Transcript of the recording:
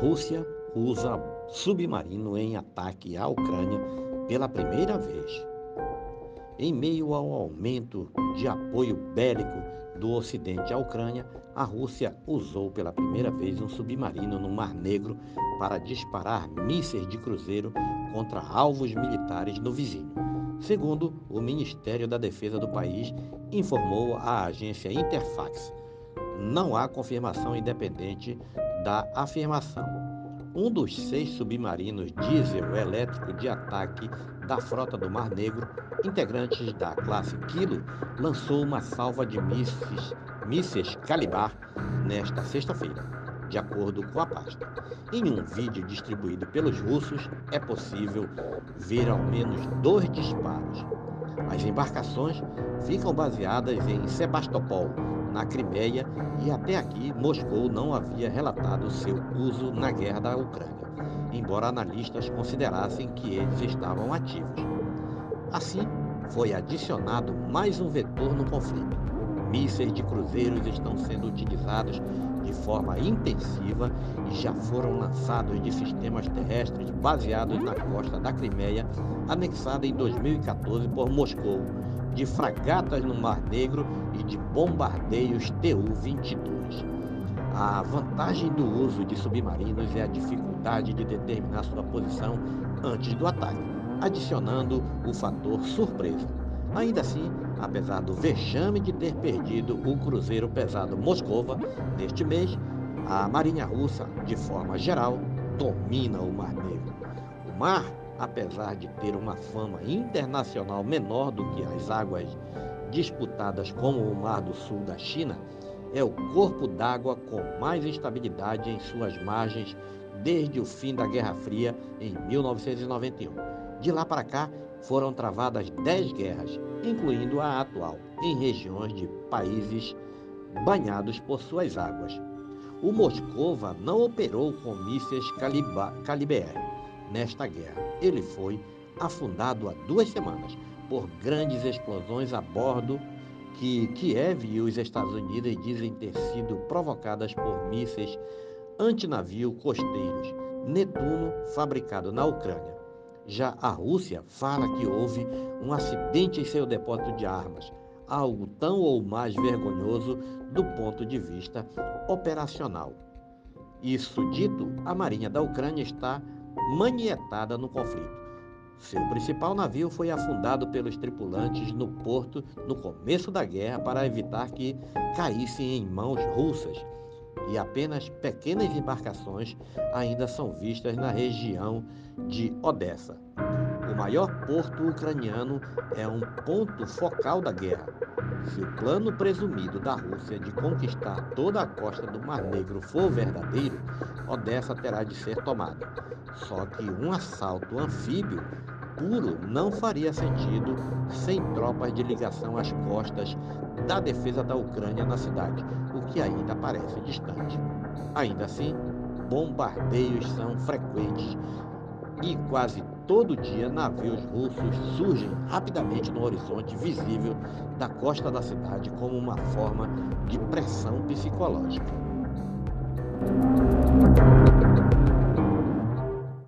Rússia usa submarino em ataque à Ucrânia pela primeira vez. Em meio ao aumento de apoio bélico do Ocidente à Ucrânia, a Rússia usou pela primeira vez um submarino no Mar Negro para disparar mísseis de cruzeiro contra alvos militares no vizinho. Segundo o Ministério da Defesa do país, informou a agência Interfax. Não há confirmação independente da afirmação. Um dos seis submarinos diesel elétrico de ataque da frota do Mar Negro, integrantes da classe Kilo, lançou uma salva de mísseis, mísseis Calibar nesta sexta-feira, de acordo com a pasta. Em um vídeo distribuído pelos russos, é possível ver ao menos dois disparos. As embarcações ficam baseadas em Sebastopol, na Crimeia, e até aqui Moscou não havia relatado seu uso na guerra da Ucrânia embora analistas considerassem que eles estavam ativos. Assim, foi adicionado mais um vetor no conflito. Mísseis de cruzeiros estão sendo utilizados forma intensiva e já foram lançados de sistemas terrestres baseados na costa da Crimeia, anexada em 2014 por Moscou, de fragatas no Mar Negro e de bombardeios Tu-22. A vantagem do uso de submarinos é a dificuldade de determinar sua posição antes do ataque, adicionando o fator surpresa. Ainda assim, apesar do vexame de ter perdido o cruzeiro pesado Moscova neste mês, a Marinha Russa, de forma geral, domina o Mar Negro. O mar, apesar de ter uma fama internacional menor do que as águas disputadas como o Mar do Sul da China, é o corpo d'água com mais estabilidade em suas margens desde o fim da Guerra Fria em 1991. De lá para cá, foram travadas dez guerras, incluindo a atual, em regiões de países banhados por suas águas. O Moscova não operou com mísseis Caliber nesta guerra. Ele foi afundado há duas semanas por grandes explosões a bordo que Kiev e os Estados Unidos dizem ter sido provocadas por mísseis antinavio costeiros Netuno fabricado na Ucrânia. Já a Rússia fala que houve um acidente em seu depósito de armas, algo tão ou mais vergonhoso do ponto de vista operacional. Isso dito, a Marinha da Ucrânia está manietada no conflito. Seu principal navio foi afundado pelos tripulantes no porto no começo da guerra para evitar que caíssem em mãos russas, e apenas pequenas embarcações ainda são vistas na região de Odessa. O maior porto ucraniano é um ponto focal da guerra. Se o plano presumido da Rússia de conquistar toda a costa do Mar Negro for verdadeiro, Odessa terá de ser tomada. Só que um assalto anfíbio puro não faria sentido sem tropas de ligação às costas da defesa da Ucrânia na cidade, o que ainda parece distante. Ainda assim, bombardeios são frequentes e quase todo dia navios russos surgem rapidamente no horizonte visível da costa da cidade como uma forma de pressão psicológica.